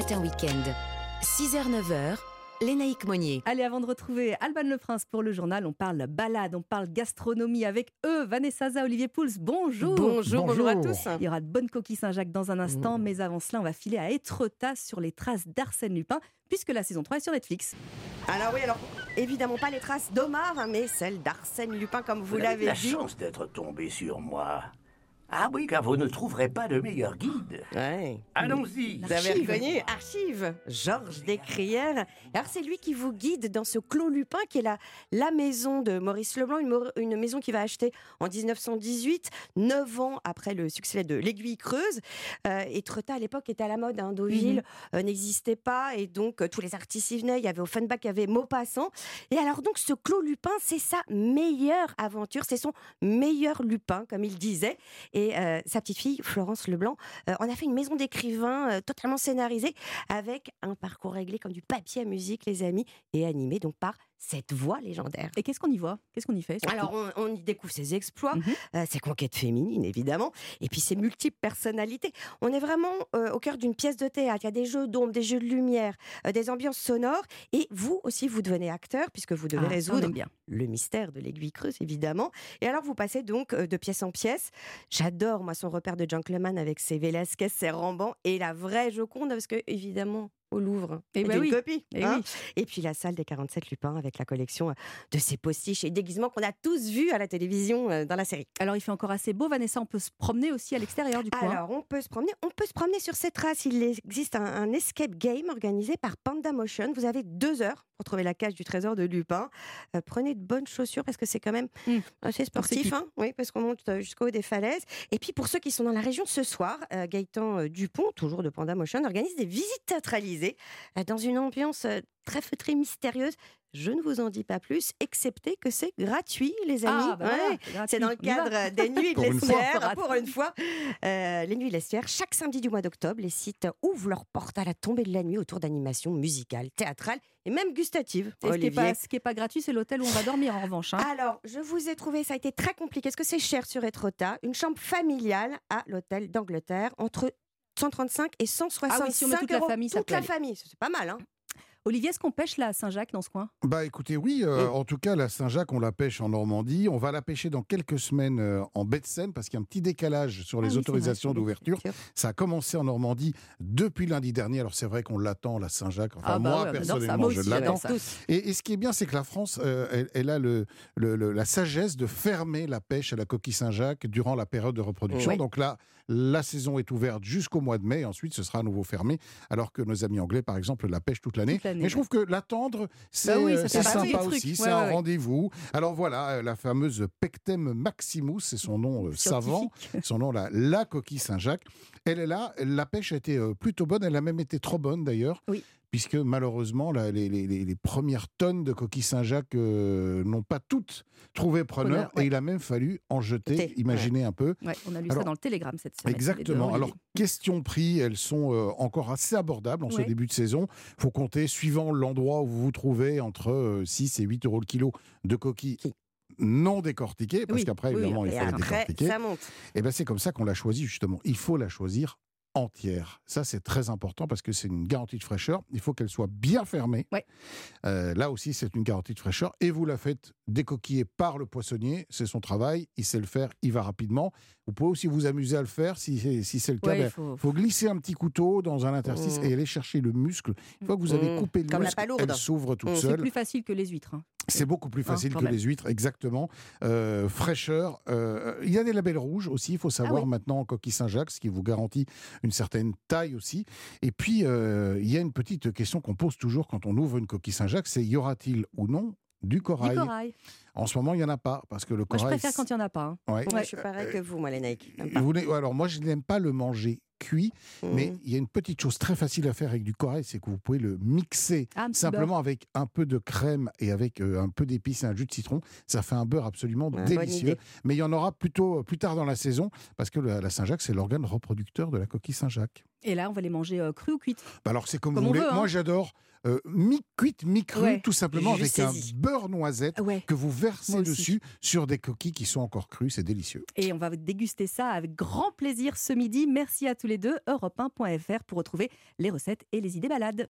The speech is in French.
Matin Week-end. 6h-9h, Lénaïque Monnier. Allez, avant de retrouver Alban Le Prince pour le journal, on parle balade, on parle gastronomie avec eux, Vanessa Zaza, Olivier Pouls. Bonjour. Bonjour, bonjour à tous. Il y aura de bonnes coquilles Saint-Jacques dans un instant, Mmh. mais avant cela, on va filer à Étretat sur les traces d'Arsène Lupin, puisque la saison 3 est sur Netflix. Alors oui, alors évidemment pas les traces d'Omar, mais celles d'Arsène Lupin, comme vous, Vous l'avez la dit. chance d'être tombé sur moi. Ah oui, car vous ne trouverez pas de meilleur guide. Ouais. Allons-y. Vous avez reconnu Archive, Georges Descrières. Alors c'est lui qui vous guide dans ce Clos Lupin qui est la, la maison de Maurice Leblanc, une, une maison qu'il va acheter en 1918, neuf ans après le succès de l'Aiguille Creuse. Euh, et Tretat à l'époque était à la mode, hein, Deauville euh, n'existait pas et donc euh, tous les artistes y venaient. Il y avait Offenbach, il y avait Maupassant. Et alors donc ce Clos Lupin, c'est sa meilleure aventure, c'est son meilleur Lupin, comme il disait. Et euh, sa petite fille, Florence Leblanc, euh, on a fait une maison d'écrivains euh, totalement scénarisée avec un parcours réglé comme du papier à musique, les amis, et animé donc par cette voix légendaire. Et qu'est-ce qu'on y voit? Qu'est-ce qu'on y fait? Alors, on, on y découvre ses exploits, Mhm. euh, ses conquêtes féminines, évidemment, et puis ses multiples personnalités. On est vraiment euh, au cœur d'une pièce de théâtre. Il y a des jeux d'ombre, des jeux de lumière, euh, des ambiances sonores, et vous aussi, vous devenez acteur, puisque vous devez Ah, résoudre bien. le mystère de l'aiguille creuse, évidemment. Et alors, vous passez donc de pièce en pièce. J'adore, moi, son repère de gentleman avec ses Velasquez, ses Rambans, et la vraie Joconde, parce que, évidemment, au Louvre, Eh y ben a une oui. copie. Eh hein. oui. Et puis la salle des 47 Lupins avec la collection euh, de ses postiches et déguisements qu'on a tous vus à la télévision euh, dans la série. Alors, il fait encore assez beau, Vanessa, on peut se promener aussi à l'extérieur du coin. Alors, on peut se promener, on peut se promener sur ces traces. Il existe un, un escape game organisé par Panda Motion. Vous avez deux heures pour trouver la cage du trésor de Lupin. Euh, prenez de bonnes chaussures parce que c'est quand même Mm. assez sportif, hein oui, parce qu'on monte euh, jusqu'au haut des falaises. Et puis pour ceux qui sont dans la région ce soir, euh, Gaëtan Dupont, toujours de Panda Motion, organise des visites théâtralisées dans une ambiance très feutrée, mystérieuse. Je ne vous en dis pas plus, excepté que c'est gratuit, les amis. Ah, bah Ouais. c'est dans le cadre des Nuits de l'Estière. Pour une fois, Euh, les Nuits de l'Estière, chaque samedi du mois d'octobre, les sites ouvrent leurs portes à la tombée de la nuit autour d'animations musicales, théâtrales et même gustatives. Et ce qui n'est pas, ce qui est pas gratuit, c'est l'hôtel où on va dormir en revanche. hein. Alors, je vous ai trouvé, ça a été très compliqué. Est-ce que c'est cher sur Etrota Une chambre familiale à l'hôtel d'Angleterre entre 135 et 165 Ah oui, si on met toute la euros. famille, ça Toute la aller. famille, c'est pas mal, hein Olivier, est-ce qu'on pêche à Saint-Jacques dans ce coin? Bah écoutez, oui, euh, en tout cas, la Saint-Jacques, on la pêche en Normandie. On va la pêcher dans quelques semaines euh, en baie de Seine parce qu'il y a un petit décalage sur Ah les oui, autorisations d'ouverture. Ça a commencé en Normandie depuis lundi dernier. Alors c'est vrai qu'on l'attend, la Saint-Jacques. Enfin, Ah bah moi, ouais, personnellement, Moi je l'attends. Et, et ce qui est bien, c'est que la France, euh, elle, elle a le, le- le- la sagesse de fermer la pêche à la coquille Saint-Jacques durant la période de reproduction. Donc là, la saison est ouverte jusqu'au mois de mai. Ensuite, ce sera à nouveau fermé. Alors que nos amis anglais, par exemple, la pêchent toute l'année. Mais je trouve que l'attendre, c'est Bah oui, c'est sympa aussi. C'est ouais, un ouais. rendez-vous. Alors voilà, euh, la fameuse Pectem maximus, c'est son nom euh, savant, son nom, la, la coquille Saint-Jacques. Elle est là. La pêche a été euh, plutôt bonne. Elle a même été trop bonne d'ailleurs. Oui. Puisque malheureusement, la- les, les- les- les premières tonnes de coquilles Saint-Jacques euh, n'ont pas toutes trouvé preneur. Preneur, ouais. Et il a même fallu en jeter. Jeter, Imaginez un peu. Ouais, on a lu Alors, ça dans le Télégramme cette semaine. Exactement. Alors, question prix, elles sont euh, encore assez abordables en ce Ouais. début de saison. faut compter, suivant l'endroit où vous vous trouvez, entre euh, 6 et 8 euros le kilo de coquilles Qui non décortiquées, parce Oui, qu'après, oui, évidemment, il Et faut les après, décortiquer. ça monte. Et ben c'est comme ça qu'on l'a choisi, justement. Il faut la choisir entière. Ça, c'est très important parce que c'est une garantie de fraîcheur. Il faut qu'elle soit bien fermée. Ouais. Euh, là aussi, c'est une garantie de fraîcheur. Et vous la faites décoquiller par le poissonnier. C'est son travail. Il sait le faire. Il va rapidement. Vous pouvez aussi vous amuser à le faire si, c'est- si c'est le cas. Ouais, ben, il faut- faut glisser un petit couteau dans un interstice Mmh. et aller chercher le muscle. Une fois que vous avez Mmh. coupé le Comme muscle, elle s'ouvre toute Mmh. C'est seule. plus facile que les huîtres. hein. C'est beaucoup plus Hein, facile que même. les huîtres, exactement. Euh, fraîcheur. euh, il y a des labels rouges aussi, il faut savoir oui. maintenant en coquille Saint-Jacques, ce qui vous garantit une certaine taille aussi. Et puis, euh, il y a une petite question qu'on pose toujours quand on ouvre une coquille Saint-Jacques, c'est y aura-t-il ou non du corail, Du corail? En ce moment, il n'y en a pas, parce que le Moi, je corail... préfère quand il n'y en a pas. hein. Ouais. Moi, je suis pareil que vous, moi, les Nike. Vous alors moi, je n'aime pas le manger cuit, mais Mmh. il y a une petite chose très facile à faire avec du corail, c'est que vous pouvez le mixer Ah, simplement avec un peu de crème et avec euh, un peu d'épices et un jus de citron. Ça fait un beurre absolument Ouais, délicieux. Mais il y en aura plutôt euh, plus tard dans la saison, parce que la, la Saint-Jacques, c'est l'organe reproducteur de la coquille Saint-Jacques. Et là, on va les manger euh, crus ou cuites. Bah alors c'est comme, Comme vous voulez. veut, hein. Moi j'adore euh, mi-cuite, mi-cru, Ouais. tout simplement Je avec un beurre noisette Ouais. que vous versez Moi dessus sur des coquilles qui sont encore crues. C'est délicieux. Et on va déguster ça avec grand plaisir ce midi. Merci à tous les les deux, europe1.fr pour retrouver les recettes et les idées balades.